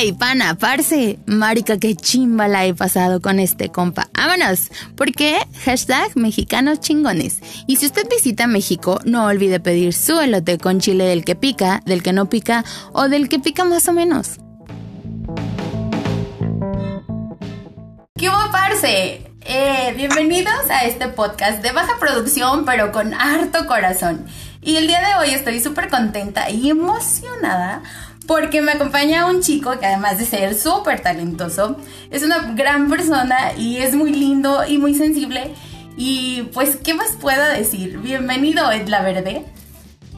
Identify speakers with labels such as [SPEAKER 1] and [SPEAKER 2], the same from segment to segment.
[SPEAKER 1] Ey, pana, parce, marica, qué chimba la he pasado con este compa. Vámonos, porque hashtag mexicanos chingones. Y si usted visita México, no olvide pedir su elote con chile del que pica, del que no pica o del que pica más o menos. ¿Qué hubo, parce? Eh, bienvenidos a este podcast de baja producción, pero con harto corazón. Y el día de hoy estoy súper contenta y emocionada porque me acompaña un chico que además de ser súper talentoso, es una gran persona y es muy lindo y muy sensible. Y pues, ¿qué más puedo decir? Bienvenido, Edla Verde.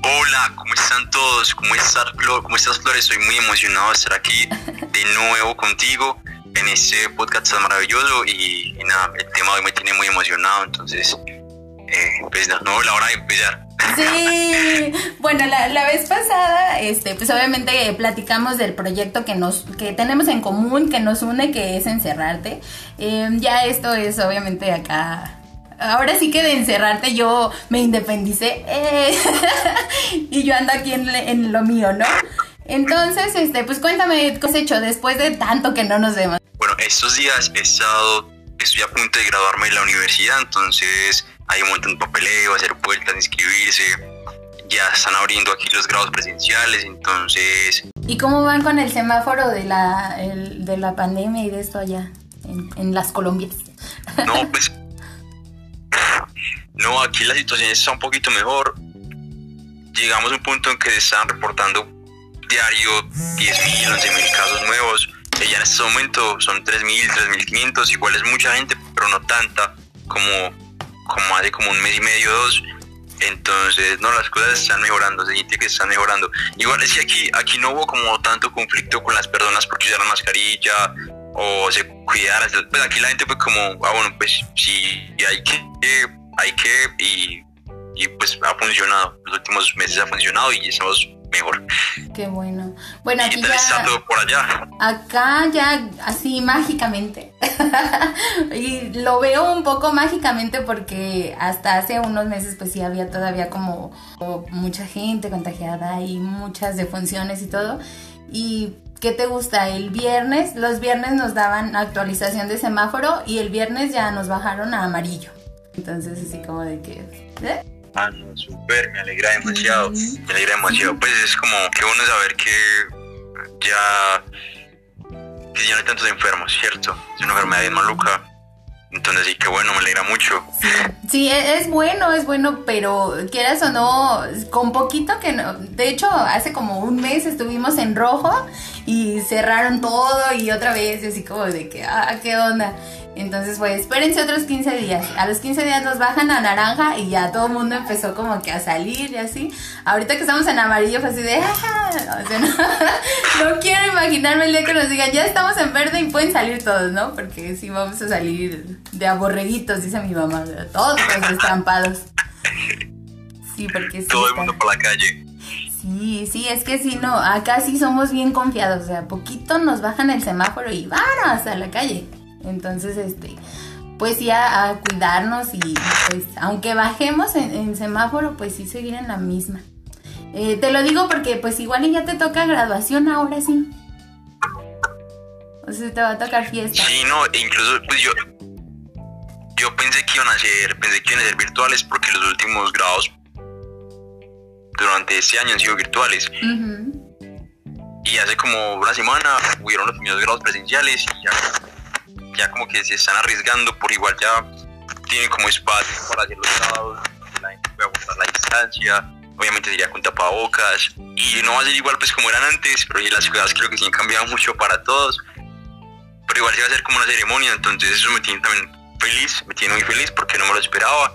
[SPEAKER 2] Hola, ¿cómo están todos? ¿Cómo estás, Flor? ¿Cómo? Estoy muy emocionado de estar aquí de nuevo contigo en este podcast tan maravilloso y, nada, el tema hoy me tiene muy emocionado, entonces, eh, pues no, la hora de empezar.
[SPEAKER 1] Sí, bueno, la, la, vez pasada, este, pues obviamente platicamos del proyecto que nos, que tenemos en común, que nos une, que es encerrarte. Em, ya esto es obviamente acá. Ahora sí que de encerrarte yo me independicé eh, y yo ando aquí en, en, lo mío, ¿no? Entonces, este, pues cuéntame qué has hecho después de tanto que no nos vemos.
[SPEAKER 2] Bueno, estos días he estado, estoy a punto de graduarme de la universidad, entonces hay un montón de papeleo, hacer vueltas, inscribirse. Ya están abriendo aquí los grados presenciales, entonces...
[SPEAKER 1] ¿Y cómo van con el semáforo de la, de la pandemia y de esto allá, en, en las Colombias?
[SPEAKER 2] No, pues... No, aquí la situación está un poquito mejor. Llegamos a un punto en que se están reportando diario 10.000, 11.000 casos nuevos. Y ya en este momento son 3.000, 3.500. Igual es mucha gente, pero no tanta como como hace como un mes y medio, dos. Entonces, no, las cosas están mejorando, se siente que están mejorando. Igual es que aquí, aquí no hubo como tanto conflicto con las personas porque usaron mascarilla o se cuidaran. Pues aquí la gente fue como, ah, bueno, pues sí, hay que, hay que, y, y pues ha funcionado. Los últimos meses ha funcionado y estamos
[SPEAKER 1] Qué bueno. Bueno,
[SPEAKER 2] aquí ya... por allá?
[SPEAKER 1] Acá ya así mágicamente. y lo veo un poco mágicamente porque hasta hace unos meses pues sí había todavía como, mucha gente contagiada y muchas defunciones y todo. Y ¿qué te gusta? El viernes, los viernes nos daban actualización de semáforo y el viernes ya nos bajaron a amarillo. Entonces así como de que... ¿eh?
[SPEAKER 2] Ah, no, súper, me alegra demasiado, me alegra demasiado. Pues es como que bueno saber que ya, que ya no hay tantos enfermos, ¿cierto? Es una enfermedad bien maluca. Entonces sí, que bueno, me alegra mucho.
[SPEAKER 1] Sí, e, es bueno, es bueno, pero quieras o no, con poquito que no. De hecho, hace como un mes estuvimos en rojo y cerraron todo y otra vez, así como de que, ah, qué onda. Entonces, pues, espérense otros 15 días. A los 15 días nos bajan a naranja y ya todo el mundo empezó como que a salir y así. Ahorita que estamos en amarillo fue así de... Ah", o sea, no, quiero imaginarme el día que nos digan, ya estamos en verde y pueden salir todos, ¿no? Porque sí vamos a salir de aborreguitos, dice mi mamá. Todos los destrampados. Sí, porque sí.
[SPEAKER 2] Todo el mundo por la calle.
[SPEAKER 1] Sí, sí, es que sí, no, acá sí somos bien confiados, o sea, poquito nos bajan el semáforo y vámonos a la calle. Entonces, este, pues ya a, cuidarnos y pues aunque bajemos en, semáforo, pues sí seguir en la misma. Eh, te lo digo porque pues igual ya te toca graduación ahora sí. O sea, te va a tocar fiesta.
[SPEAKER 2] Sí, no, incluso pues yo, yo pensé que iban a ser, pensé que iban a ser virtuales porque los últimos grados durante este año han sido virtuales. Y hace como una semana hubieron los primeros grados presenciales y ya ya como que se están arriesgando por igual ya tienen como espacio para hacer los lados, la gente puede aguantar la distancia, obviamente sería con tapabocas y no va a ser igual pues como eran antes, pero las cosas creo que sí han cambiado mucho para todos, pero igual se va a hacer como una ceremonia, entonces eso me tiene también feliz, me tiene muy feliz porque no me lo esperaba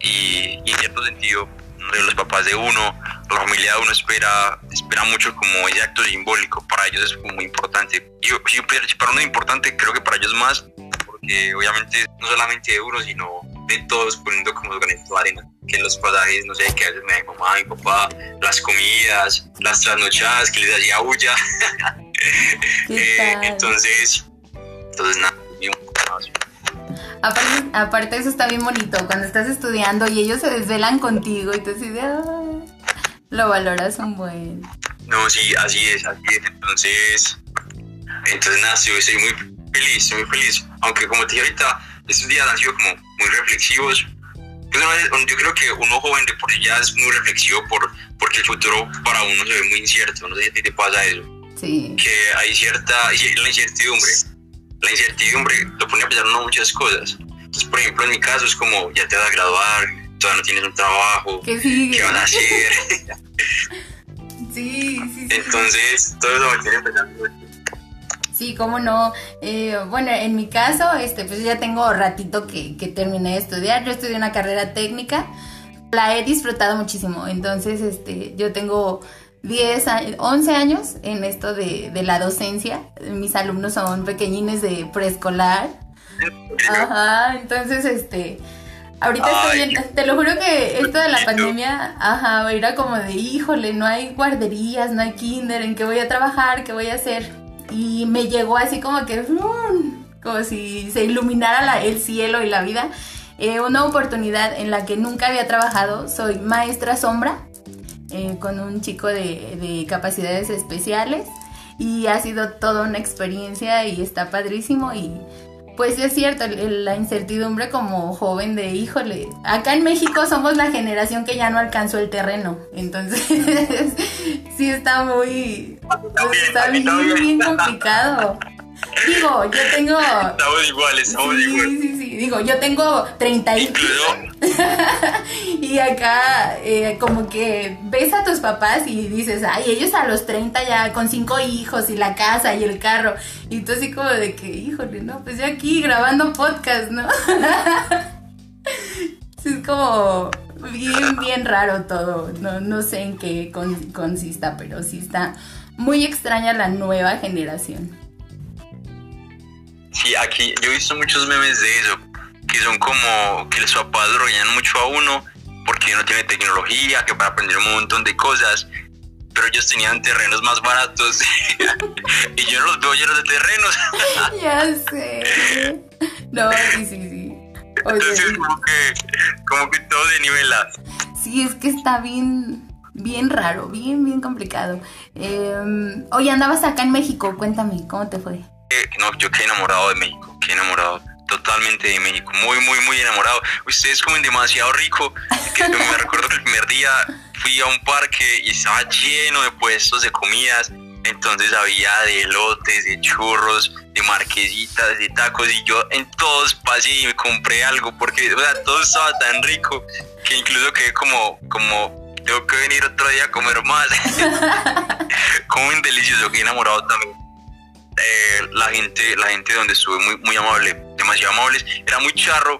[SPEAKER 2] y, y en cierto sentido los papás de uno, la familia de uno espera, espera mucho como ese acto simbólico, para ellos es muy importante. Y, para uno es importante, creo que para ellos más, porque obviamente no solamente de uno, sino de todos poniendo como granito de arena, que los pasajes, no sé, que a veces me da mi mamá, mi papá, las comidas, las trasnochadas que les hacía bulla. eh, entonces, entonces nada,
[SPEAKER 1] Aparte, aparte, eso está bien bonito, cuando estás estudiando y ellos se desvelan contigo y tú así lo valoras un buen.
[SPEAKER 2] No, sí, así es, así es. Entonces, Entonces, nada, estoy, estoy muy feliz, estoy muy feliz. Aunque, como te dije ahorita, estos días han sido como muy reflexivos. Yo creo que uno joven de por sí ya es muy reflexivo por, porque el futuro para uno se ve muy incierto. No sé si te pasa eso.
[SPEAKER 1] Sí.
[SPEAKER 2] Que hay cierta la incertidumbre. La incertidumbre lo pone a pensar uno muchas cosas. Entonces, por ejemplo, en mi caso es como ya te vas a graduar, todavía no tienes un trabajo,
[SPEAKER 1] ¿qué, sigue?
[SPEAKER 2] ¿qué vas a hacer?
[SPEAKER 1] sí, sí, sí.
[SPEAKER 2] Entonces, todo eso tiene pensando.
[SPEAKER 1] Sí, cómo no. Eh, bueno, en mi caso, este, pues ya tengo ratito que, que terminé de estudiar. Yo estudié una carrera técnica. La he disfrutado muchísimo. Entonces, este, yo tengo 10, 11 años en esto de, de la docencia. Mis alumnos son pequeñines de preescolar. Ajá, entonces, este, ahorita estoy en, te lo juro que esto de la pandemia, ajá, era como de, híjole, no hay guarderías, no hay kinder, ¿en qué voy a trabajar? ¿Qué voy a hacer? Y me llegó así como que, como si se iluminara el cielo y la vida. Eh, una oportunidad en la que nunca había trabajado, soy maestra sombra eh, con un chico de, de capacidades especiales y ha sido toda una experiencia y está padrísimo y pues es cierto, la incertidumbre como joven de, híjole, acá en México somos la generación que ya no alcanzó el terreno, entonces sí está muy, está bien, bien complicado. Digo, yo tengo...
[SPEAKER 2] Estamos iguales, estamos
[SPEAKER 1] sí,
[SPEAKER 2] iguales.
[SPEAKER 1] Sí, sí, digo, yo tengo 30 y... y acá eh, como que ves a tus papás y dices, ay, ellos a los 30 ya con cinco hijos y la casa y el carro. Y tú así como de que, híjole, no, pues yo aquí grabando podcast, ¿no? es como bien, bien raro todo. No, no sé en qué consista, pero sí está muy extraña la nueva generación.
[SPEAKER 2] Sí, aquí yo he visto muchos memes de eso, que son como que los papás lo mucho a uno porque uno tiene tecnología, que para aprender un montón de cosas, pero ellos tenían terrenos más baratos y yo no los veo llenos de terrenos.
[SPEAKER 1] ya sé. No, sí, sí, sí.
[SPEAKER 2] Entonces como que, como que todo de nivela.
[SPEAKER 1] Sí, es que está bien, bien raro, bien, bien complicado. Eh, oye, andabas acá en México, cuéntame, ¿cómo te fue?
[SPEAKER 2] No, yo quedé enamorado de México, quedé enamorado totalmente de México, muy, muy, muy enamorado. Ustedes comen demasiado rico. Que me recuerdo que el primer día fui a un parque y estaba lleno de puestos de comidas. Entonces había de elotes, de churros, de marquesitas, de tacos y yo en todos pasé y me compré algo porque o sea, todo estaba tan rico que incluso quedé como, como tengo que venir otro día a comer más. Comen delicioso, quedé enamorado también eh, la gente la gente donde estuve muy muy amable demasiado amables. Era muy charro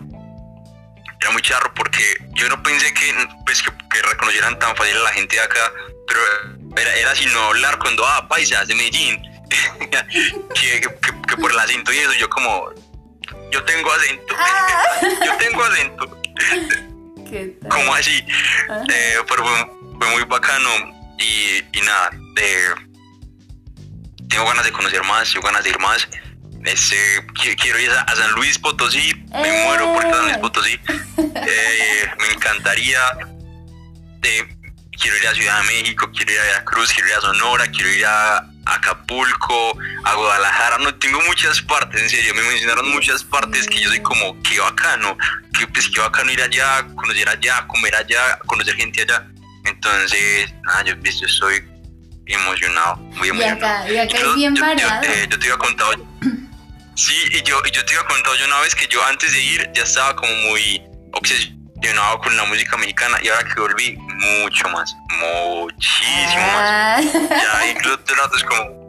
[SPEAKER 2] era muy charro porque yo no pensé que pues que, reconocieran tan fácil a la gente de acá pero era, era sino hablar cuando ah paisas de Medellín. Que, que, por el acento y eso yo como yo tengo acento ah. yo tengo acento. Como así. Eh, pero fue, muy bacano y, y nada eh, tengo ganas de conocer más, tengo ganas de ir más. Este, quiero ir a San Luis Potosí, me muero por San Luis Potosí. Eh, me encantaría. quiero ir a Ciudad de México, quiero ir a Veracruz, quiero ir a Sonora, quiero ir a Acapulco, a Guadalajara. No tengo muchas partes, en serio, me mencionaron muchas partes que yo soy como, qué bacano, que pues qué bacano ir allá, conocer allá, comer allá, conocer gente allá. Entonces, nada, yo, yo soy emocionado, muy emocionado.
[SPEAKER 1] Y acá, es bien variado.
[SPEAKER 2] Eh, yo, te iba a contar, sí, y yo, yo te iba a contar yo una vez que yo antes de ir ya estaba como muy obsesionado con la música mexicana y ahora que volví, mucho más, muchísimo más. Ah. Ya incluso rato es como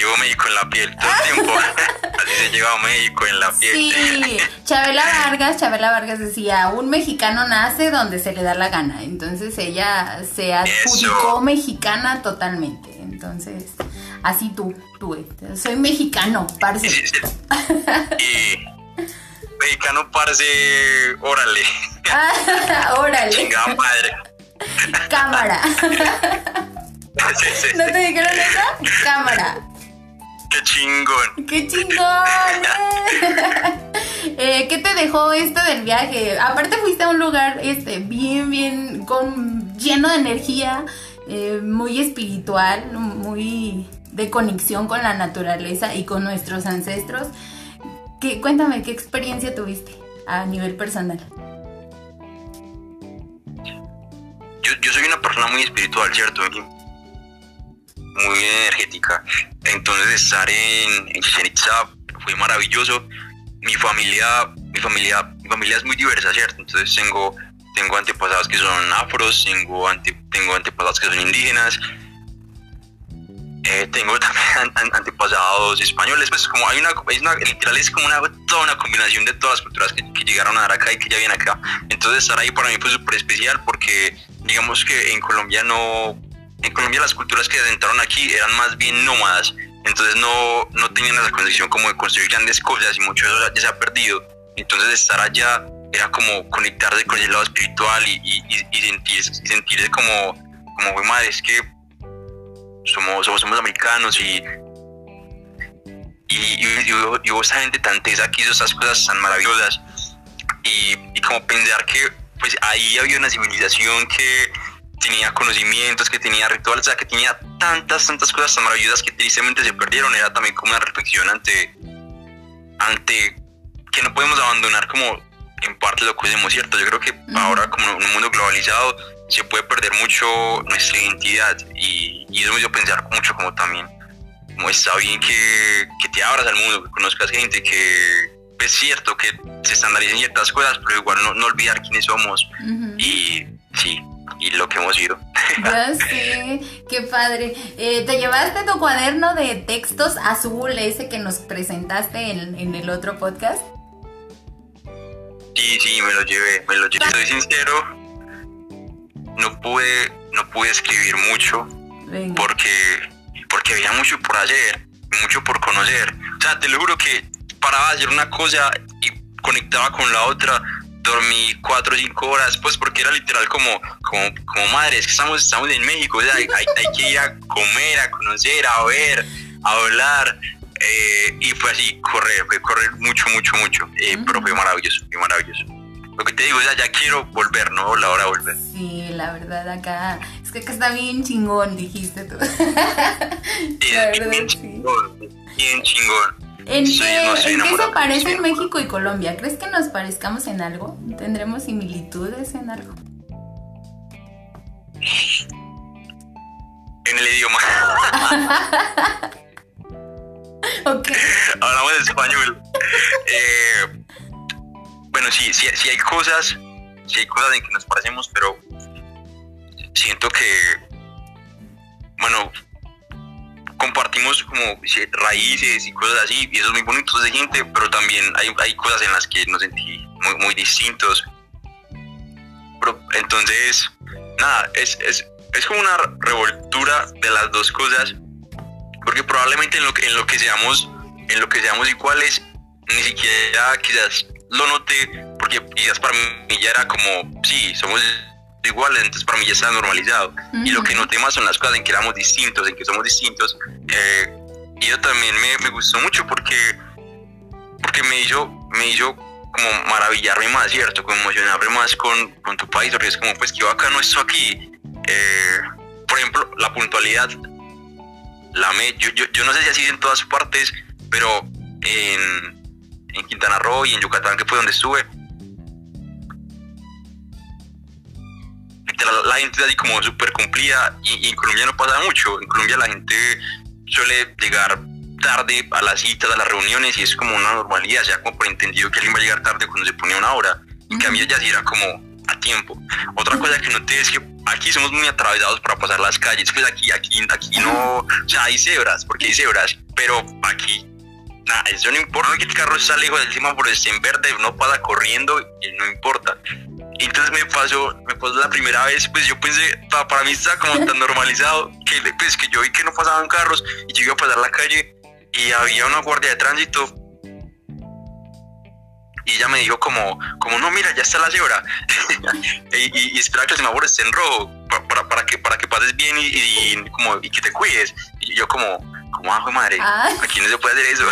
[SPEAKER 2] Llevo México en la piel todo el tiempo. Así se lleva México en la piel.
[SPEAKER 1] Sí, Chabela Vargas, Chabela Vargas decía, un mexicano nace donde se le da la gana. Entonces ella se adjudicó mexicana totalmente. Entonces, así tú, tú, este, soy mexicano, parce.
[SPEAKER 2] y mexicano, parce, órale.
[SPEAKER 1] órale.
[SPEAKER 2] Chingada madre.
[SPEAKER 1] Cámara. ¿No te dijeron eso? Cámara.
[SPEAKER 2] ¡Qué chingón!
[SPEAKER 1] ¡Qué chingón! eh, ¿Qué te dejó esto del viaje? Aparte fuiste a un lugar este, bien, bien, con, lleno de energía, eh, muy espiritual, muy, de conexión con la naturaleza y con nuestros ancestros. ¿Qué, cuéntame, ¿qué experiencia tuviste a nivel personal?
[SPEAKER 2] Yo, soy una persona muy espiritual, ¿cierto? Muy energética. Entonces estar en, en Chichen Itza fue maravilloso. Mi familia, mi familia, mi familia es muy diversa, ¿cierto? Entonces tengo, tengo antepasados que son afros, tengo, tengo antepasados que son indígenas, eh, tengo también antepasados españoles, pues como hay una, es una literal es como una, toda una combinación de todas las culturas que, llegaron a dar acá y que ya vienen acá. Entonces estar ahí para mí fue súper especial porque digamos que en Colombia no, en Colombia las culturas que entraron aquí eran más bien nómadas, entonces no, no tenían esa condición como de construir grandes cosas y mucho de eso ya se ha perdido. Entonces estar allá era como conectarse con el lado espiritual y, y, y, sentirse, sentirse como, como, madre, es que somos, somos, americanos y, y, y, y, vos esa gente tan tesa que hizo esas cosas tan maravillosas y, y como pensar que pues ahí había una civilización que tenía conocimientos, que tenía rituales, o sea, que tenía tantas, tantas cosas tan maravillosas que tristemente se perdieron, era también como una reflexión ante, ante que no podemos abandonar como en parte lo que hacemos, ¿cierto? Yo creo que ahora como en un mundo globalizado se puede perder mucho nuestra identidad y, y eso me dio pensar mucho como también, como está bien que, que te abras al mundo, que conozcas gente, que es cierto que se estandarizan ciertas cosas, pero igual no, no olvidar quiénes somos. Y sí, y lo que hemos ido.
[SPEAKER 1] Ya sé, qué padre. Eh, ¿Te llevaste tu cuaderno de textos azul, ese que nos presentaste en, en el otro podcast?
[SPEAKER 2] Sí, sí, me lo llevé, me lo llevé. Soy sincero, no pude, no pude escribir mucho porque porque había mucho por hacer, mucho por conocer. O sea, te lo juro que paraba a hacer una cosa y conectaba con la otra. Dormí cuatro o cinco horas, pues porque era literal como, como, como madre, es que estamos, estamos en México, o sea, hay, hay que ir a comer, a conocer, a ver, a hablar. Eh, y fue así, correr, fue correr mucho, mucho, mucho. Eh, pero fue maravilloso, fue maravilloso. Lo que te digo, ya, ya quiero volver, ¿no? La hora de volver.
[SPEAKER 1] Sí, la verdad, acá. Es que acá está bien chingón, dijiste tú.
[SPEAKER 2] Sí, la verdad, bien chingón, bien chingón.
[SPEAKER 1] ¿En qué, se parecen México y Colombia? ¿Crees que nos parezcamos en algo? ¿Tendremos similitudes en algo?
[SPEAKER 2] En el idioma.
[SPEAKER 1] ok.
[SPEAKER 2] Hablamos español. Eh, bueno, sí, sí, sí hay cosas, sí hay cosas en que nos parecemos, pero siento que, bueno, compartimos como raíces y cosas así, y eso es muy bonito de gente, pero también hay, hay cosas en las que nos sentí muy, muy distintos. Pero, entonces, nada, es, es, es como una revoltura de las dos cosas, porque probablemente en lo en lo que seamos, en lo que seamos iguales, ni siquiera quizás lo noté, porque quizás para mí ya era como, sí, somos igual, entonces para mí ya está normalizado. Y lo que noté más son las cosas en que éramos distintos, en que somos distintos. Eh, y yo también me, me, gustó mucho porque, porque me hizo, me hizo como maravillarme más, ¿cierto? Como emocionarme más con, con tu país, porque es como, pues que yo acá no estoy aquí. Eh, por ejemplo, la puntualidad, la me, yo, yo, yo no sé si así en todas partes, pero en, en Quintana Roo y en Yucatán, que fue donde estuve, la, gente así como súper cumplida y, en Colombia no pasa mucho. En Colombia la gente suele llegar tarde a las citas, a las reuniones y es como una normalidad, o sea, como por entendido que alguien va a llegar tarde cuando se ponía una hora. A mí ya sí era como a tiempo. Otra cosa que noté es que aquí somos muy atravesados para pasar las calles, pues aquí, aquí, aquí no, o sea, hay cebras, porque hay cebras, pero aquí nada, eso no importa que el carro está lejos del semáforo esté en verde, no pasa corriendo y no importa. Y entonces me pasó, me pasó la primera vez, pues yo pensé, para, mí está como tan normalizado que, pues, que yo vi que no pasaban carros y yo iba a pasar la calle y había una guardia de tránsito y ella me dijo como, como no, mira, ya está la cebra y, y, espera que el semáforo esté en rojo para, para, que, para que pases bien y, y, como, y que te cuides. Y yo como, como, ajo ah, madre, ah. aquí no se puede hacer eso.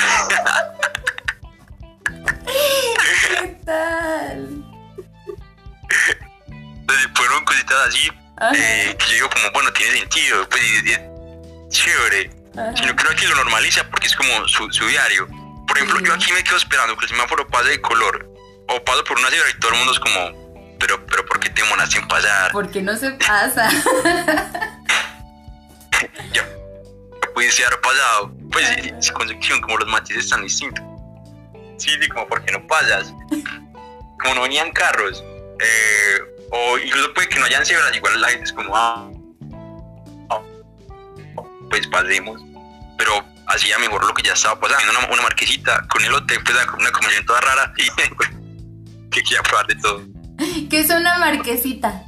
[SPEAKER 1] ¿Qué tal?
[SPEAKER 2] Fueron cositas así, eh, que yo digo como, bueno, tiene sentido, pues chévere. sino que aquí lo normaliza porque es como su, su diario. Por ejemplo, yo aquí me quedo esperando que el semáforo pase de color o paso por una ciudad y todo el mundo es como, pero, pero ¿por qué te monas sin pasar?
[SPEAKER 1] Porque no se pasa.
[SPEAKER 2] ya pudiese haber pasado. Pues sin concepción, como los matices están distintos. Sí, sí, como porque no pasas. Como no venían carros. Eh, o incluso puede que no hayan cebras, igual la gente es como, ah, ah pues pasemos. Pero hacía mejor lo que ya estaba pasando. Una, una marquesita con el hotel, pues una conversación toda rara y que quería probar de todo.
[SPEAKER 1] ¿Qué es una marquesita?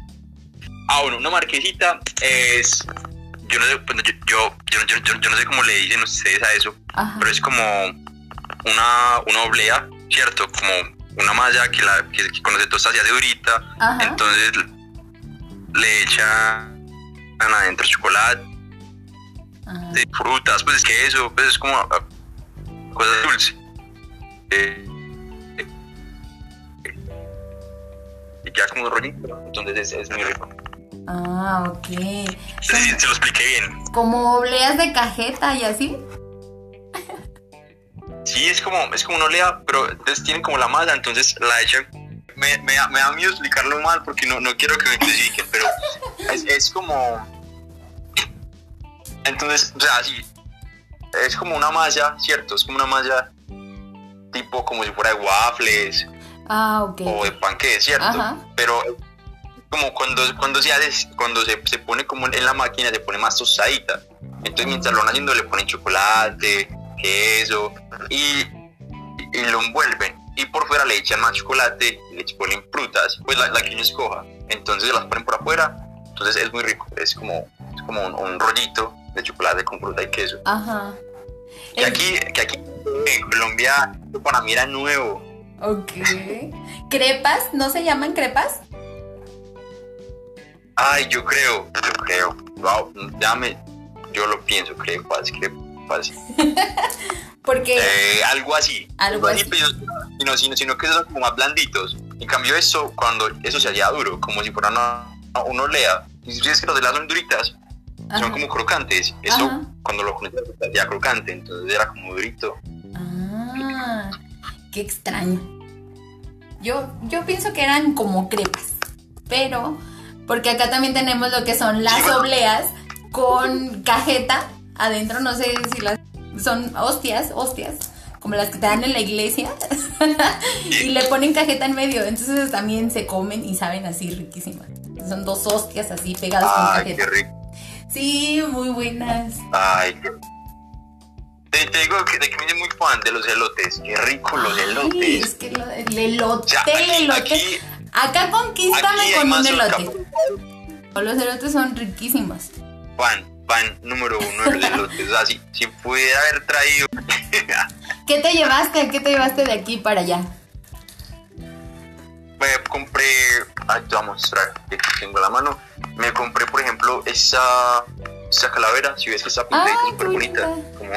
[SPEAKER 2] Ah, bueno, una marquesita es. Yo no sé, pues, yo, yo, yo, yo, yo no sé cómo le dicen ustedes a eso, pero es como una, una oblea, ¿cierto? Como una malla que, la, que, que tosta se hace durita, entonces le echan adentro chocolate, de frutas, pues es que eso, pues es como ah, cosas dulces. Eh, y queda como un rollito, entonces es, muy rico.
[SPEAKER 1] Ah, ok.
[SPEAKER 2] Se, se lo expliqué bien.
[SPEAKER 1] ¿Como obleas de cajeta y así?
[SPEAKER 2] Sí, es como, es como una olea, pero entonces tienen como la masa, entonces la echan. Me, me, me, da miedo explicarlo mal porque no, no quiero que me crucifiquen, pero es, es, como. Entonces, o sea, sí, es como una malla, ¿cierto? Es como una malla tipo como si fuera de waffles
[SPEAKER 1] ah, okay.
[SPEAKER 2] o de panqueques, ¿cierto? Pero como cuando, cuando, se, hace, cuando se, se, pone como en la máquina, se pone más tostadita. Entonces, mientras lo van haciendo, le ponen chocolate, queso y, y lo envuelven. Y por fuera le echan más chocolate, le ponen frutas, pues la, que uno escoja. Entonces las ponen por afuera. Entonces es muy rico. Es como, es como un, rollito de chocolate con fruta y queso.
[SPEAKER 1] Ajá.
[SPEAKER 2] Que aquí, que aquí en Colombia para mí era nuevo.
[SPEAKER 1] Ok. ¿Crepas? ¿No se llaman crepas?
[SPEAKER 2] Ay, yo creo, yo creo. Wow, ya me, yo lo pienso, crepas, crepas.
[SPEAKER 1] Porque.
[SPEAKER 2] Eh, algo así.
[SPEAKER 1] Algo así.
[SPEAKER 2] sino, sino, sino, que son como más blanditos. En cambio, eso, cuando eso se hacía duro, como si fuera una, una olea. Y si es que los de las son duritas, son como crocantes. Eso, cuando lo pones, ya crocante, entonces era como durito.
[SPEAKER 1] Ah, qué extraño. Yo, yo pienso que eran como crepas, pero porque acá también tenemos lo que son las obleas con cajeta adentro, no sé si las son hostias, hostias, como las que te dan en la iglesia, y le ponen cajeta en medio, entonces también se comen y saben así riquísimas. Son dos hostias así pegadas con cajeta.
[SPEAKER 2] Qué rico.
[SPEAKER 1] Sí, muy buenas.
[SPEAKER 2] Ay, te, te, digo que, de que me muy fan de los elotes. Qué rico los elotes.
[SPEAKER 1] Es que el elote, el elote. Acá conquístame con un elote. Los elotes son riquísimos.
[SPEAKER 2] Juan, pan número uno de los elotes. O si, pudiera haber traído.
[SPEAKER 1] ¿Qué te llevaste? ¿Qué te llevaste de aquí para allá?
[SPEAKER 2] Me compré. Ay, te voy a mostrar. Aquí tengo la mano. Me compré, por ejemplo, esa, esa calavera. Si ves que está pintadita, súper bonita. Como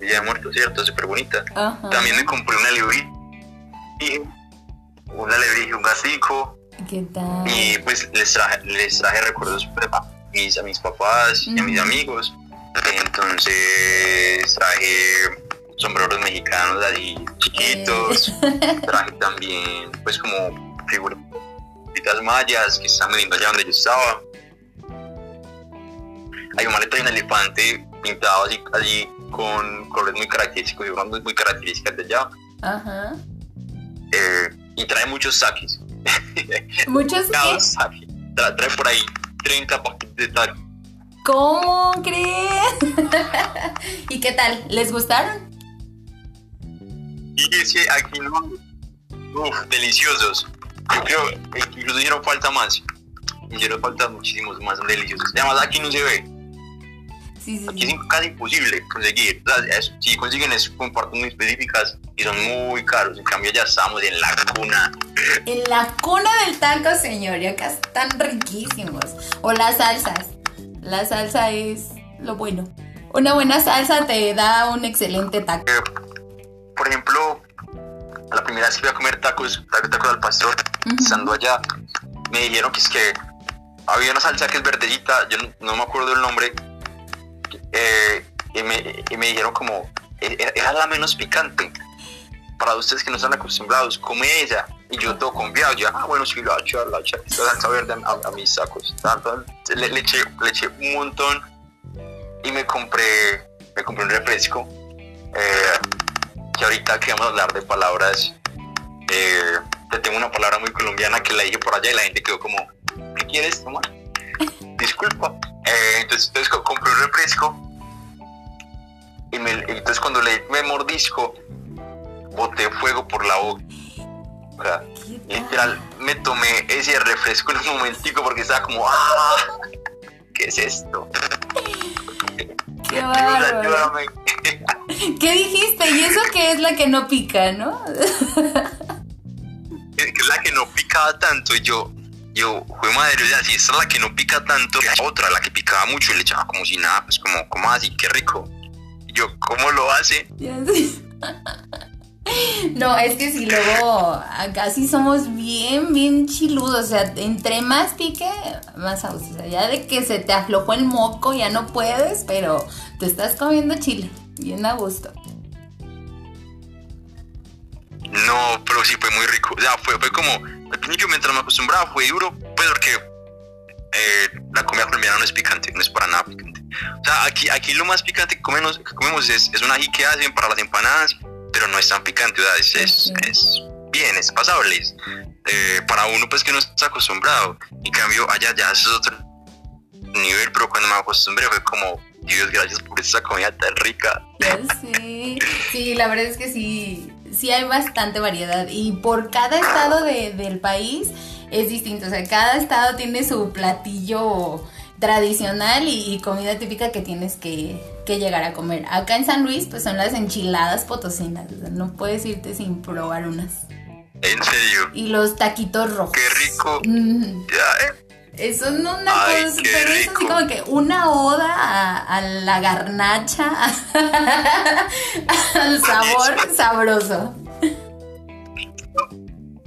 [SPEAKER 2] Día de Muerto, ¿cierto? Súper bonita. También me compré una alebrije. Una alebrije, un gatico.
[SPEAKER 1] ¿Qué tal?
[SPEAKER 2] Y pues les traje, les traje recuerdos mis, a mis papás y a mis amigos. Entonces traje sombreros mexicanos ahí chiquitos. Eh. Traje también, pues, como figuritas mayas que están viendo allá donde yo estaba. Hay un maleta de un elefante pintado así, allí con colores muy característicos y formas muy características de allá.
[SPEAKER 1] Ajá.
[SPEAKER 2] Eh, y trae muchos saques.
[SPEAKER 1] ¿Muchos
[SPEAKER 2] saques? trae por ahí 30 paquetes de tal.
[SPEAKER 1] ¿Cómo crees? ¿Y qué tal? ¿Les gustaron?
[SPEAKER 2] Y es que aquí no. Uf, deliciosos. Yo creo que incluso hicieron falta más. Hicieron falta muchísimos más deliciosos. Además, aquí no se ve.
[SPEAKER 1] Sí, sí,
[SPEAKER 2] Aquí es casi imposible conseguir. si consiguen es con partes muy específicas y son muy caros. En cambio, ya estamos en la cuna.
[SPEAKER 1] En la cuna del taco, señor. Y acá están riquísimos. O las salsas. La salsa es lo bueno. Una buena salsa te da un excelente taco.
[SPEAKER 2] Eh, por ejemplo, la primera vez que fui a comer tacos, tacos al pastor, estando allá, me dijeron que es que había una salsa que es verdecita, yo no, no me acuerdo el nombre, eh, y me, y me dijeron como, "E- e- era la menos picante. Para ustedes que no están acostumbrados, come ella. Y yo todo confiado, yo, ah, bueno, sí, la echo, la esta salsa verde a, a mis sacos. Tanto, le, le eché, un montón y me compré, me compré un refresco. eh, que ahorita que vamos a hablar de palabras, eh, te tengo una palabra muy colombiana que la dije por allá y la gente quedó como, ¿qué quieres tomar? Disculpa. Eh, entonces, entonces co- compré un refresco y, me- entonces cuando le me mordisco, boté fuego por la boca. O sea, literal, me tomé ese refresco en un momentico porque estaba como, ¡ah! ¿Qué es esto?
[SPEAKER 1] Qué
[SPEAKER 2] Ayuda,
[SPEAKER 1] bárbaro.
[SPEAKER 2] ayúdame.
[SPEAKER 1] ¿Qué dijiste? Y eso que es la que no pica, ¿no?
[SPEAKER 2] es la que no picaba tanto y yo yo fue madre o sea si esta es la que no pica tanto la otra la que picaba mucho y le echaba como si nada pues como como así qué rico Y yo cómo lo hace.
[SPEAKER 1] No, es que si luego acá sí somos bien, bien chiludos. O sea, entre más pique, más a gusto. O sea, ya de que se te aflojó el moco, ya no puedes, pero te estás comiendo chile. Bien a gusto.
[SPEAKER 2] no pero sí fue muy rico o sea fue, fue como al principio mientras me acostumbraba fue duro pues porque eh, la comida colombiana no es picante no es para nada picante. O sea aquí aquí lo más picante que comemos, que comemos es, es un ají que hacen para las empanadas pero no es tan picante o sea es, es, es bien es pasable eh, para uno pues que no está acostumbrado. En cambio allá ya es otro nivel pero cuando me acostumbré fue como Dios gracias por esta comida tan rica
[SPEAKER 1] sé. Sí, la verdad es que sí, sí hay bastante variedad. Y por cada estado de- del país es distinto. O sea, cada estado tiene su platillo tradicional y, y comida típica que tienes que, que llegar a comer. Acá en San Luis, pues son las enchiladas potosinas. O sea, no puedes irte sin probar unas.
[SPEAKER 2] en serio
[SPEAKER 1] Y los taquitos rojos.
[SPEAKER 2] qué rico
[SPEAKER 1] Mm,
[SPEAKER 2] ya, eh.
[SPEAKER 1] Eso no una
[SPEAKER 2] Ay,
[SPEAKER 1] cosa, pero es así
[SPEAKER 2] rico.
[SPEAKER 1] como que una oda a, a la garnacha, al sabor sabroso.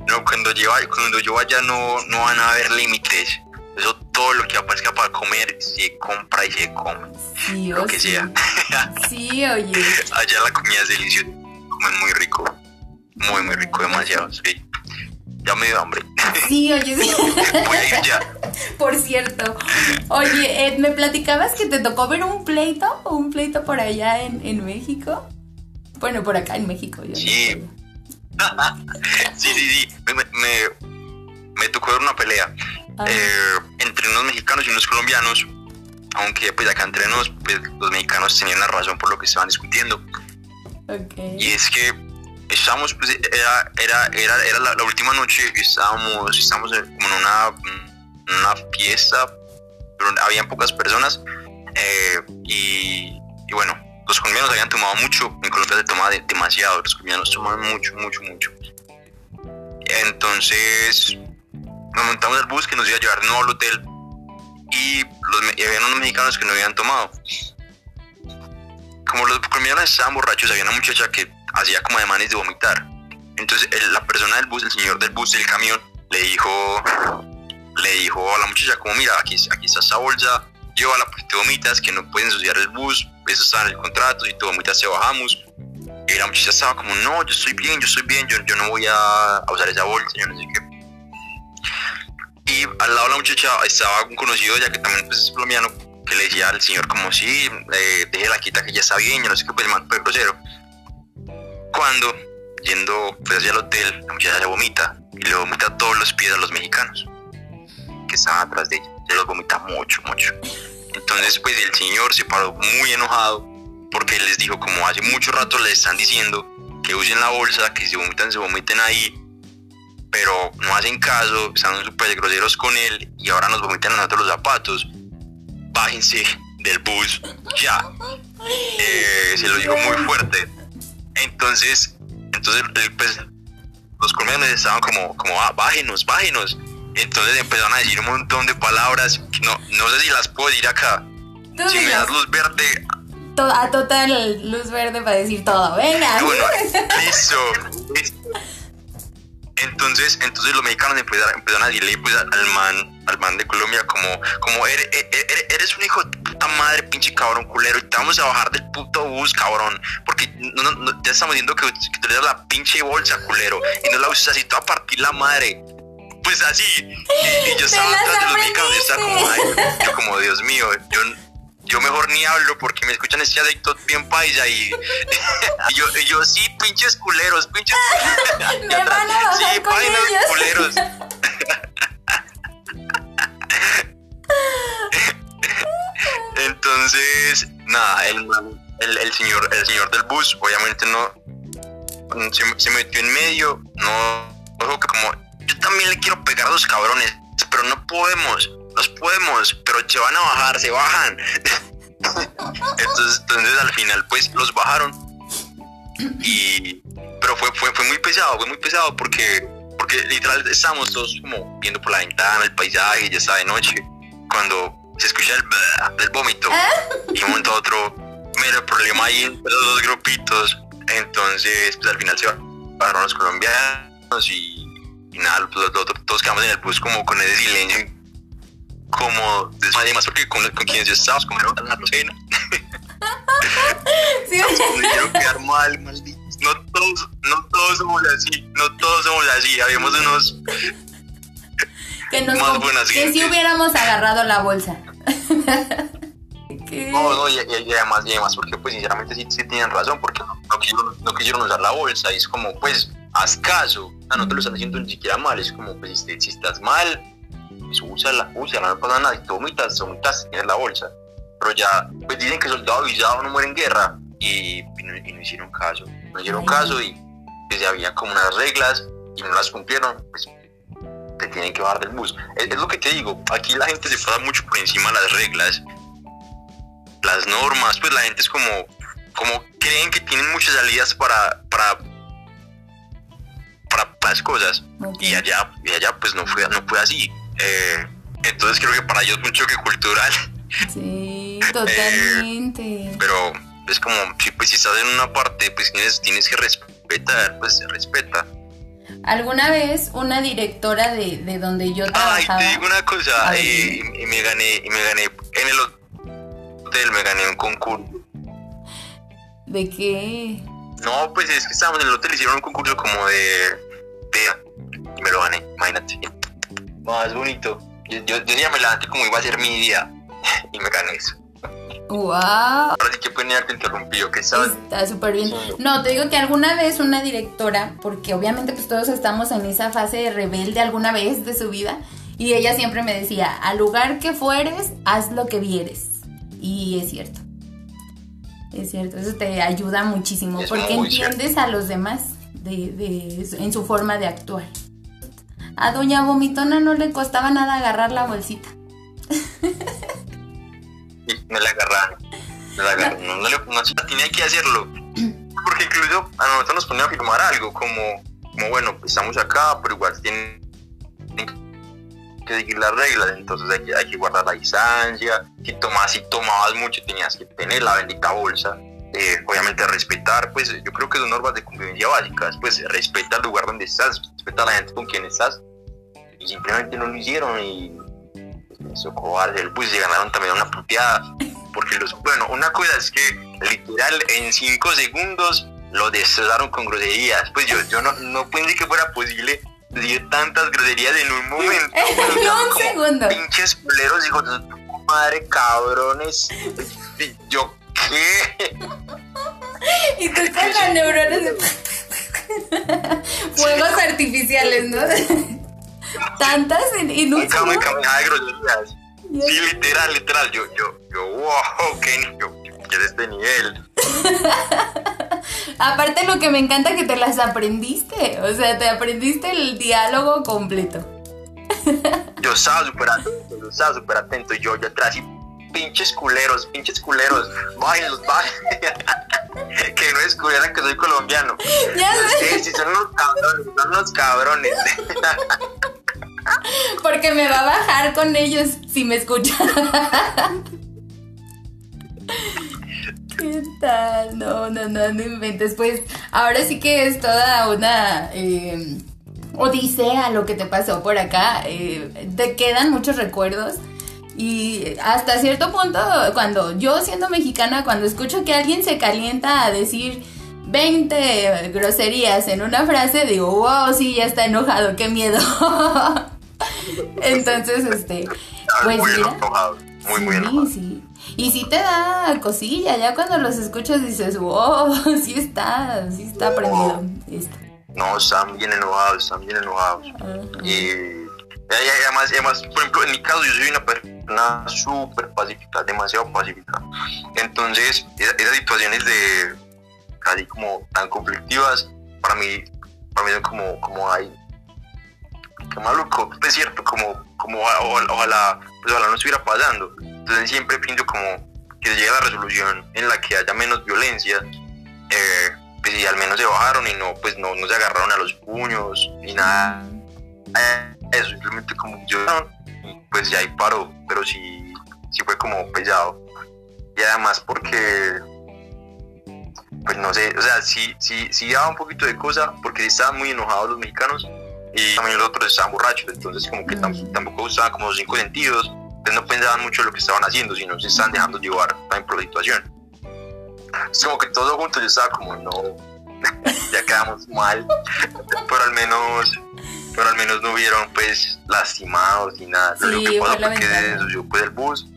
[SPEAKER 2] No, cuando yo, cuando yo vaya no, no van a haber límites. Eso todo lo que aparezca para comer se compra y se come.
[SPEAKER 1] Sí,
[SPEAKER 2] Lo que
[SPEAKER 1] sí.
[SPEAKER 2] sea.
[SPEAKER 1] Sí, oye.
[SPEAKER 2] Allá la comida es deliciosa. Comen muy rico. Muy, muy rico, demasiado. Sí. Ya me dio hambre.
[SPEAKER 1] Sí, oye, sí.
[SPEAKER 2] Voy a ir ya.
[SPEAKER 1] Por cierto. Oye, Ed, ¿me platicabas que te tocó ver un pleito? ¿Un pleito por allá en, en México? Bueno, por acá en México. Yo
[SPEAKER 2] Sí. Sí, sí, sí. Me, me, tocó ver una pelea
[SPEAKER 1] Ah,
[SPEAKER 2] eh, entre unos mexicanos y unos colombianos. Aunque pues acá entre nos, pues, los mexicanos tenían la razón por lo que estaban discutiendo.
[SPEAKER 1] ok.
[SPEAKER 2] Y es que estábamos, pues, era, era, era, era la, última noche, estábamos, estábamos en- como en una, una fiesta, pero habían pocas personas. eh, y, y bueno, los colombianos habían tomado mucho, en Colombia se toma de- demasiado, los colombianos toman mucho, mucho, mucho. Entonces nos montamos al bus que nos iba a llevar no al hotel y, los, habían unos mexicanos que no habían tomado como los colombianos estaban borrachos, había una muchacha que hacía como ademanes de vomitar. Entonces el- la persona del bus, el señor del bus del camión, le dijo, le dijo a la muchacha como mira, aquí, aquí está esta bolsa, llévala porque te vomitas, que no puedes ensuciar el bus, eso está en el contrato, si te vomitas te bajamos. Y la muchacha estaba como, no, yo estoy bien, yo estoy bien, yo, yo no voy a, a usar esa bolsa, yo no sé qué. Y al lado de la muchacha estaba un conocido ya que también pues, es colombiano, que le decía al señor como sí, eh, deje la quita que ya está bien, yo no sé qué, pues el man fue grosero. Cuando, yendo pues hacia el hotel, la muchacha se vomita y le vomita todos los pies a los mexicanos que estaban atrás de ella, se los vomita mucho, mucho. Entonces pues el señor se paró muy enojado porque les dijo como hace mucho rato les están diciendo que usen la bolsa, que si vomitan se vomiten ahí, pero no hacen caso, están súper groseros con él y ahora nos vomitan a nosotros los zapatos. Bájense del bus ya. Eh, se lo dijo muy fuerte. Entonces, entonces él, pues, los colombianos estaban como, como ah, bájenos, bájenos. Entonces empezaron a decir un montón de palabras. No, no sé si las puedo decir acá. Si me das luz verde,
[SPEAKER 1] to- a total luz verde para decir todo. Venga.
[SPEAKER 2] bueno, listo. Entonces, entonces los mexicanos empezaron, empezaron a decirle pues, al man, al man de Colombia como, como eres, eres, eres un hijo de puta, madre, pinche cabrón culero, y te vamos a bajar del puto bus, cabrón, porque no, no, ya estamos viendo que, que tú le das la pinche bolsa, culero, y no la usas así, te va a partir la madre. Pues así, y, yo estaba atrás de los mexicanos, yo estaba como, ay, yo como, Dios mío, yo yo mejor ni hablo porque me escuchan este adicto bien paisa y, y yo, y yo sí, pinches culeros, pinches
[SPEAKER 1] me van a sí, con ellos.
[SPEAKER 2] culeros. Entonces, nada, el, el, el, señor, el señor del bus obviamente no se, se metió en medio, no, ojo que como yo también le quiero pegar a los cabrones, pero no podemos nos podemos, pero se van a bajar, se bajan. entonces, entonces al final pues los bajaron. Y pero fue, fue, fue muy pesado, fue muy pesado porque porque literal estábamos todos como viendo por la ventana el paisaje, ya está de noche, cuando se escucha el del vómito y un momento a otro, mira problema ahí entre los dos grupitos, entonces pues al final se bajaron los colombianos y, nada, todos quedamos en el bus como con ese silencio como además porque con, con quienes yo estaba comieron la rosena. sí, me quiero quedar mal, malditos. No todos, no todos somos así, no todos somos así. Habíamos unos
[SPEAKER 1] que nos más buenas que si hubiéramos agarrado la bolsa.
[SPEAKER 2] No, no, y, además, y además porque pues sinceramente sí, sí tienen razón, porque no, no, quisieron, no quisieron usar la bolsa, y es como pues haz caso, no te lo están haciendo ni siquiera mal, es como pues si, si estás mal, pues úsala, úsala, no pasa nada, y tú vomitas, vomitas, tienes la bolsa. Pero ya, pues dicen que soldado avisado no muere en guerra, y, no, hicieron caso, no hicieron caso, y pues había como unas reglas, y no las cumplieron, pues te tienen que bajar del bus. Es, lo que te digo, aquí la gente se pasa mucho por encima de las reglas, las normas, pues la gente es como, como creen que tienen muchas salidas para, para para las cosas. Y allá y allá pues no fue no fue así eh, entonces creo que para ellos es un choque cultural.
[SPEAKER 1] Sí, totalmente.
[SPEAKER 2] pero es como, si, pues, si estás en una parte, pues tienes, tienes que respetar, pues se respeta.
[SPEAKER 1] Alguna vez una directora de, de donde yo trabajaba...
[SPEAKER 2] Ay, te digo una cosa, y, me gané, y me gané, en el hotel me gané un concurso.
[SPEAKER 1] ¿De qué?
[SPEAKER 2] No, pues es que estábamos en el hotel, hicieron un concurso como de... de y me lo gané, imagínate más bonito. Yo, yo, ya me levanté como iba a ser mi día y me gané eso.
[SPEAKER 1] ¡Wow!
[SPEAKER 2] Ahora sí que pueden haberte interrumpido, ¿qué sabes?
[SPEAKER 1] Está súper bien. No, te digo que alguna vez una directora, porque obviamente pues todos estamos en esa fase de rebelde alguna vez de su vida, y ella siempre me decía, al lugar que fueres, haz lo que vieres. Y es cierto. Es cierto, eso te ayuda muchísimo, porque entiendes a los demás de, de, en su forma de actuar. A Doña Vomitona no le costaba nada agarrar la bolsita.
[SPEAKER 2] me la agarraron. Me la agarraron. No, le, tenía que hacerlo. Porque incluso a nosotros nos ponía a firmar algo, como, bueno, pues estamos acá, pero igual tienen que seguir las reglas, entonces hay que, guardar la distancia. Si tomabas, si tomabas mucho, tenías que tener la bendita bolsa. Eh, obviamente respetar, pues yo creo que son normas de convivencia básicas, pues respeta el lugar donde estás, respeta a la gente con quien estás, y simplemente no lo hicieron y pues, cobarde, pues se ganaron también una puteada, porque los, bueno, una cosa es que literal en cinco segundos lo destrozaron con groserías, pues yo, yo no, no pensé que fuera posible decir tantas groserías en un momento.
[SPEAKER 1] en un segundo.
[SPEAKER 2] Pinches culeros, hijos de madre, cabrones. Yo ¿Qué?
[SPEAKER 1] Y tú con las neuronas Fuegos artificiales, ¿no? Tantas en, un
[SPEAKER 2] segundo. Sí, literal, literal. Yo, yo, yo, wow, qué yo, yo de este nivel.
[SPEAKER 1] Aparte lo que me encanta que te las aprendiste. O sea, te aprendiste el diálogo completo.
[SPEAKER 2] yo estaba súper atento, yo estaba súper atento. Yo, yo atrás y pinches culeros, pinches culeros, bájenlos, que no descubrieran que soy colombiano. Ya sí, sí, son unos cabrones, son unos cabrones.
[SPEAKER 1] Porque me va a bajar con ellos si me escuchan. ¿Qué tal? No, no, no, no inventes. Pues ahora sí que es toda una eh, odisea lo que te pasó por acá. Eh, te quedan muchos recuerdos Y hasta cierto punto, cuando yo siendo mexicana, cuando escucho que alguien se calienta a decir 20 groserías en una frase, digo, wow, sí, ya está enojado, qué miedo. Entonces, este, pues
[SPEAKER 2] muy
[SPEAKER 1] mira.
[SPEAKER 2] enojado, muy, muy
[SPEAKER 1] Sí,
[SPEAKER 2] enojado.
[SPEAKER 1] sí. Y sí te da cosilla, ya cuando los escuchas dices, wow, sí está, sí está prendido. esto.
[SPEAKER 2] No, están bien enojados, están bien enojados.
[SPEAKER 1] Ajá.
[SPEAKER 2] Y, y además, además, por ejemplo, en mi caso, yo soy una persona súper pacífica, demasiado pacífica. Entonces, esa- esas situaciones de casi como tan conflictivas, para mí, para mí son como, como ay, qué maluco, es cierto, como, como ojalá, pues ojalá no estuviera pasando. Entonces siempre pienso como que se llegue a la resolución en la que haya menos violencia, eh, pues y al menos se bajaron y no, pues no, no se agarraron a los puños ni nada eh, eso, simplemente como yo, y pues ya ahí paró, pero sí, sí fue como pesado. Y además porque, pues no sé, o sea, sí, sí, sí daba un poquito de cosa, porque estaban muy enojados los mexicanos y también los otros estaban borrachos, entonces como que tam-
[SPEAKER 1] Mm.
[SPEAKER 2] tampoco usaban como los cinco sentidos, entonces no pensaban mucho lo que estaban haciendo, sino se estaban dejando llevar también por la situación. Es como que todos juntos yo estaba como, no, ya quedamos mal, pero al menos pero al menos no hubieron pues lastimados ni nada. Lo
[SPEAKER 1] Sí,
[SPEAKER 2] único que pasó
[SPEAKER 1] fue
[SPEAKER 2] que se subió pues el bus,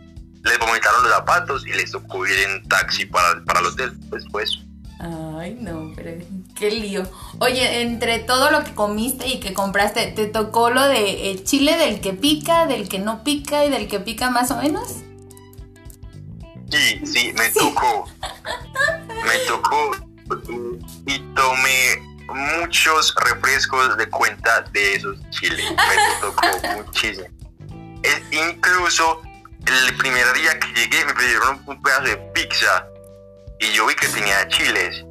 [SPEAKER 2] les vomitaron los zapatos y les tocó ir en taxi para, para el hotel. Pues fue eso.
[SPEAKER 1] Ay, no, pero qué lío. Oye, entre todo lo que comiste y que compraste, ¿te tocó lo de el chile del que pica, del que no pica y del que pica más o menos?
[SPEAKER 2] Sí, sí, me tocó. Me tocó y tomé muchos refrescos de cuenta de esos chiles. Me tocó muchísimo. Es- incluso el primer día que llegué me pidieron un pedazo de pizza y yo vi que tenía chiles.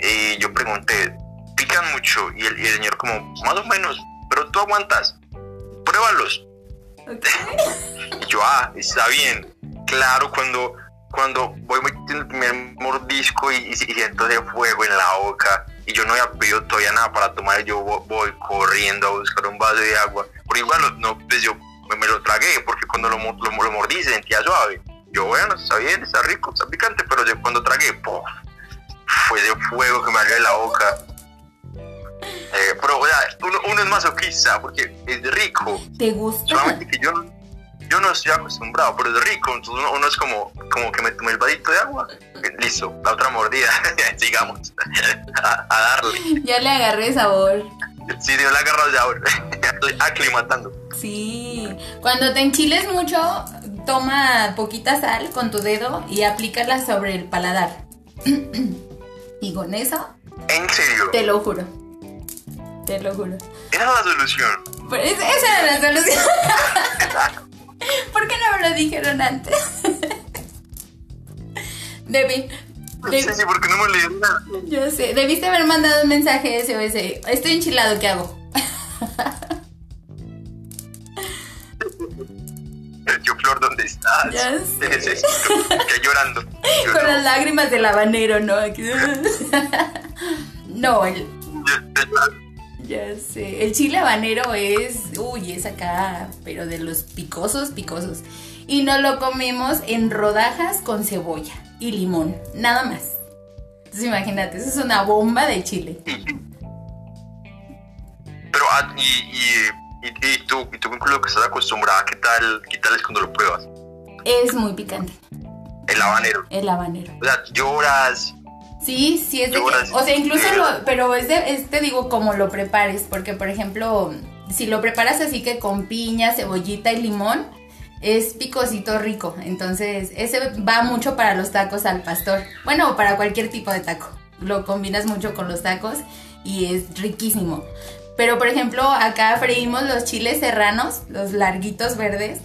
[SPEAKER 2] Y yo pregunté, ¿pican mucho? Y el, y el señor como, más o menos, pero tú aguantas, pruébalos. Y yo, ah, está bien. Claro, cuando, cuando voy metiendo el primer mordisco y, siento ese fuego en la boca y yo no había pedido todavía nada para tomar, yo vo- voy corriendo a buscar un vaso de agua. Pero igual, no, pues yo me, me lo tragué porque cuando lo, lo, lo mordí se sentía suave. Yo, bueno, está bien, está rico, está picante, pero yo cuando tragué, ¡puf! fue de fuego que me salió de la boca. Eh, pero, o sea, uno, uno es masoquista porque es rico.
[SPEAKER 1] ¿Te gusta?
[SPEAKER 2] Solamente que yo no, yo no estoy acostumbrado, pero es rico. Entonces uno, uno es como, como que me tomé el vasito de agua. eh, Listo, la otra mordida. Sigamos. a, a darle.
[SPEAKER 1] Ya le agarré sabor.
[SPEAKER 2] Si Dios la agarra ya ahora. Estoy aclimatando.
[SPEAKER 1] Sí. Cuando te enchiles mucho, toma poquita sal con tu dedo y aplícala sobre el paladar. y con eso,
[SPEAKER 2] En serio.
[SPEAKER 1] te lo juro. Te lo juro.
[SPEAKER 2] Esa es la solución.
[SPEAKER 1] Pero esa era la solución. ¿Por qué no me lo dijeron antes? Debbie,
[SPEAKER 2] Sí, sí, porque no me le dieron nada.
[SPEAKER 1] yo sé, debiste haber mandado un mensaje SOS. Estoy enchilado, ¿qué hago?
[SPEAKER 2] Yo, Flor, ¿dónde estás?
[SPEAKER 1] Ya
[SPEAKER 2] Te
[SPEAKER 1] sé.
[SPEAKER 2] necesito. Que llorando. Yo
[SPEAKER 1] Con
[SPEAKER 2] no.
[SPEAKER 1] las lágrimas del habanero, ¿no? No, el,
[SPEAKER 2] Yo estoy llorando.
[SPEAKER 1] Ya sé. El chile habanero es, uy, es acá, pero de los picosos, picosos. Y nos lo comemos en rodajas con cebolla y limón, nada más. Entonces imagínate, eso es una bomba de chile.
[SPEAKER 2] Pero, ah, y, y, y, y tú, y tú con lo que estás acostumbrada, ¿qué tal, ¿qué tal es cuando lo pruebas?
[SPEAKER 1] Es muy picante,
[SPEAKER 2] El habanero.
[SPEAKER 1] el habanero.
[SPEAKER 2] O sea, lloras.
[SPEAKER 1] Sí, sí es de que, o sea, incluso lo, pero es de, es, te digo como lo prepares, porque por ejemplo, si lo preparas así que con piña, cebollita y limón, es picosito rico, entonces ese va mucho para los tacos al pastor, bueno, para cualquier tipo de taco, lo combinas mucho con los tacos y es riquísimo. Pero por ejemplo, acá freímos los chiles serranos, los larguitos verdes,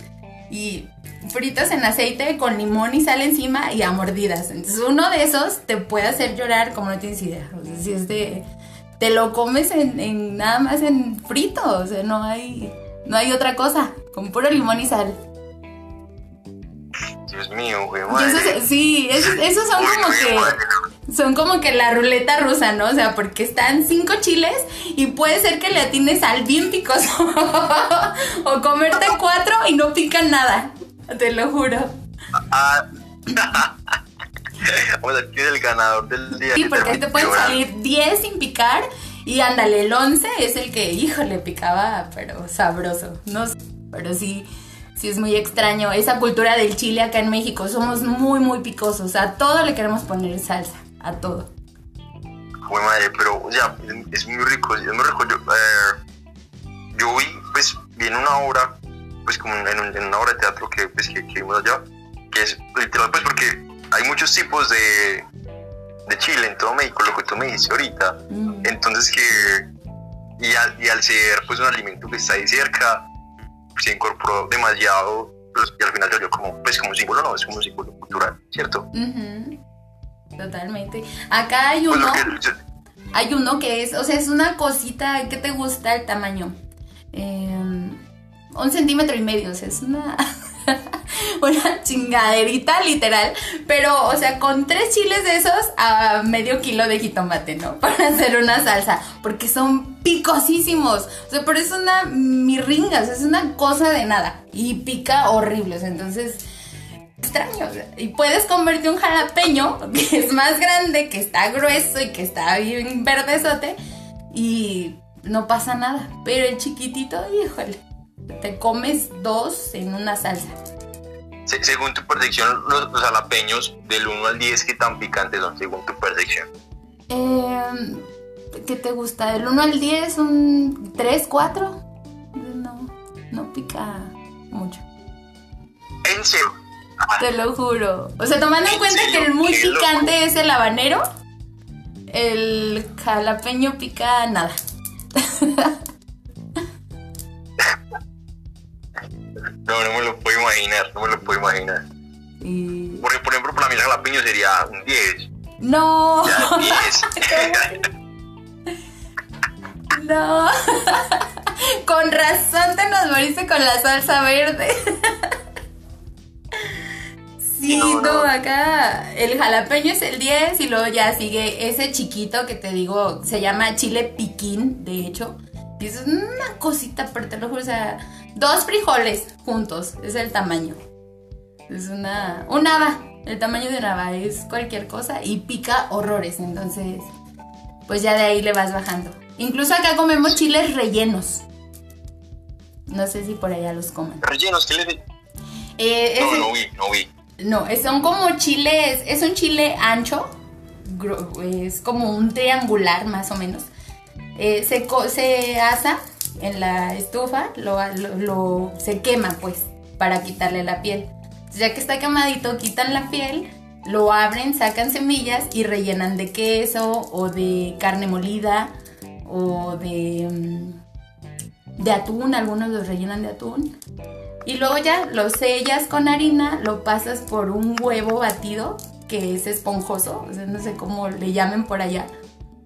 [SPEAKER 1] y fritos en aceite con limón y sal encima y a mordidas. Entonces uno de esos te puede hacer llorar como no tienes idea. O sea, si es de... Te lo comes en, en- nada más en frito, o sea, no hay, no hay otra cosa, con puro limón y sal.
[SPEAKER 2] Dios mío, güey,
[SPEAKER 1] esos- sí, esos, esos son como que... Son como que la ruleta rusa, ¿no? O sea, porque están cinco chiles y puede ser que le atines al bien picoso. o comerte cuatro y no pican nada. Te lo juro.
[SPEAKER 2] Ah, Vamos a ver el ganador del día.
[SPEAKER 1] Sí, porque te pueden salir 10 sin picar y ándale, el 11 es el que, híjole, picaba, pero sabroso. No sé, pero sí, sí es muy extraño. Esa cultura del chile acá en México, somos muy, muy picosos. A todo le queremos poner salsa, a todo.
[SPEAKER 2] Bueno, madre, pero, o sea, es muy rico, es muy rico. Yo, eh, yo vi, pues, vi en una obra, pues, como en, en una obra de teatro que, pues, que, que vimos allá, que es literal, pues, porque hay muchos tipos de, de chile en todo México, lo que tú me dices ahorita. Mm. Entonces que, y al, y al, ser pues un alimento que está ahí cerca, se incorporó demasiado pues, y al final yo como, pues como símbolo, no, es como un símbolo cultural, ¿cierto?
[SPEAKER 1] Totalmente. Acá hay pues uno, hay uno que es, o sea, es una cosita, ¿qué te gusta el tamaño? Eh, un centímetro y medio, o sea, es una... una chingaderita literal, pero o sea, con tres chiles de esos a medio kilo de jitomate, ¿no? Para hacer una salsa, porque son picosísimos, o sea, pero es una mirringa, o sea, es una cosa de nada y pica horrible, o sea, entonces extraño. y puedes convertir un jalapeño que es más grande, que está grueso y que está bien verdezote y no pasa nada. Pero el chiquitito, híjole, te comes dos en una salsa.
[SPEAKER 2] según tu percepción, los, jalapeños del 1 al 10, ¿qué tan picantes son según tu percepción?
[SPEAKER 1] Eh, ¿Qué te gusta? ¿Del 1 al 10? ¿Un 3, 4? No, no pica mucho.
[SPEAKER 2] ¿En serio?
[SPEAKER 1] Te lo juro. O sea, tomando en, cuenta que el muy picante es el habanero, el jalapeño pica nada.
[SPEAKER 2] No, no me lo puedo imaginar, no me lo puedo imaginar. Y... Porque, por ejemplo, para mí el jalapeño sería un 10.
[SPEAKER 1] No.
[SPEAKER 2] Ya,
[SPEAKER 1] 10. no. con razón te nos moriste con la salsa verde. Sí, no, acá el jalapeño es el 10 y luego ya sigue ese chiquito que te digo, se llama chile piquín, de hecho. Y es una cosita, pero te lo juro, o sea, Dos frijoles juntos, es el tamaño. Es una, un haba. El tamaño de haba es cualquier cosa y pica horrores. Entonces, pues ya de ahí le vas bajando. Incluso acá comemos chiles rellenos. No sé si por allá los comen.
[SPEAKER 2] ¿Rellenos? ¿Qué le
[SPEAKER 1] eh,
[SPEAKER 2] no, no vi, no vi.
[SPEAKER 1] No, son como chiles, es un chile ancho, es como un triangular más o menos. Eh, se, se asa en la estufa, lo, se quema pues para quitarle la piel. Ya que está quemadito, quitan la piel, lo abren, sacan semillas y rellenan de queso o de carne molida o de, mm, de atún, algunos los rellenan de atún. Y luego ya lo sellas con harina, lo pasas por un huevo batido que es esponjoso, no sé cómo le llamen por allá,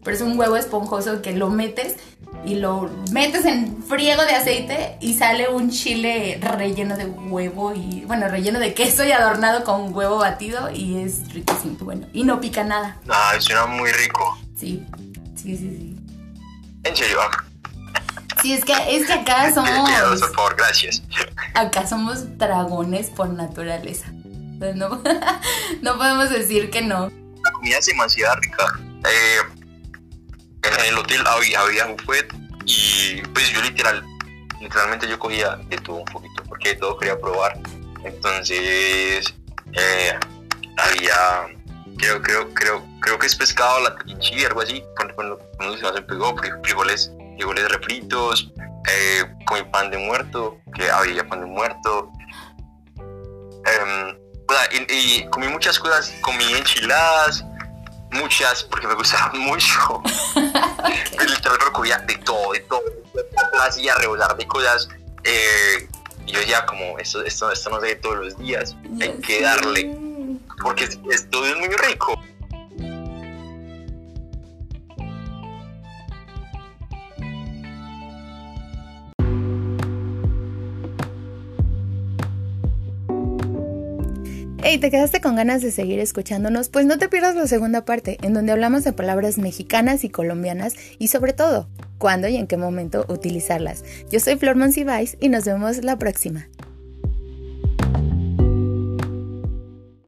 [SPEAKER 1] pero es un huevo esponjoso que lo metes y lo metes en friego de aceite y sale un chile relleno de huevo y, bueno, relleno de queso y adornado con huevo batido y es riquísimo, bueno, y no pica nada.
[SPEAKER 2] Ah, suena muy rico.
[SPEAKER 1] Sí, sí, sí, sí.
[SPEAKER 2] ¿En serio?
[SPEAKER 1] Sí, es que, es que acá somos...
[SPEAKER 2] por favor, gracias.
[SPEAKER 1] Acá somos dragones por naturaleza. No, no podemos decir que no.
[SPEAKER 2] La comida es demasiado rica. Eh, en el hotel había, había buffet y pues yo literal, literalmente yo cogía de todo un poquito porque de todo quería probar. Entonces eh, había, creo, creo, creo, creo que es pescado, la trinchi, algo así, cuando, cuando, se me pegó, frijoles, frijoles refritos, eh, comí pan de muerto, que había pan de muerto. Em, y comí muchas cosas, comí enchiladas, muchas, porque me gustaban mucho. okay. Literal recogía de todo, de todo. Hacía rebosar de cosas. Eh, yo ya como, esto, esto, esto no se ve todos los días. Hay que darle. Porque esto es muy rico.
[SPEAKER 1] Hey, ¿te quedaste con ganas de seguir escuchándonos? Pues no te pierdas la segunda parte, en donde hablamos de palabras mexicanas y colombianas y sobre todo, cuándo y en qué momento utilizarlas. Yo soy Flor Monsiváis y nos vemos la próxima.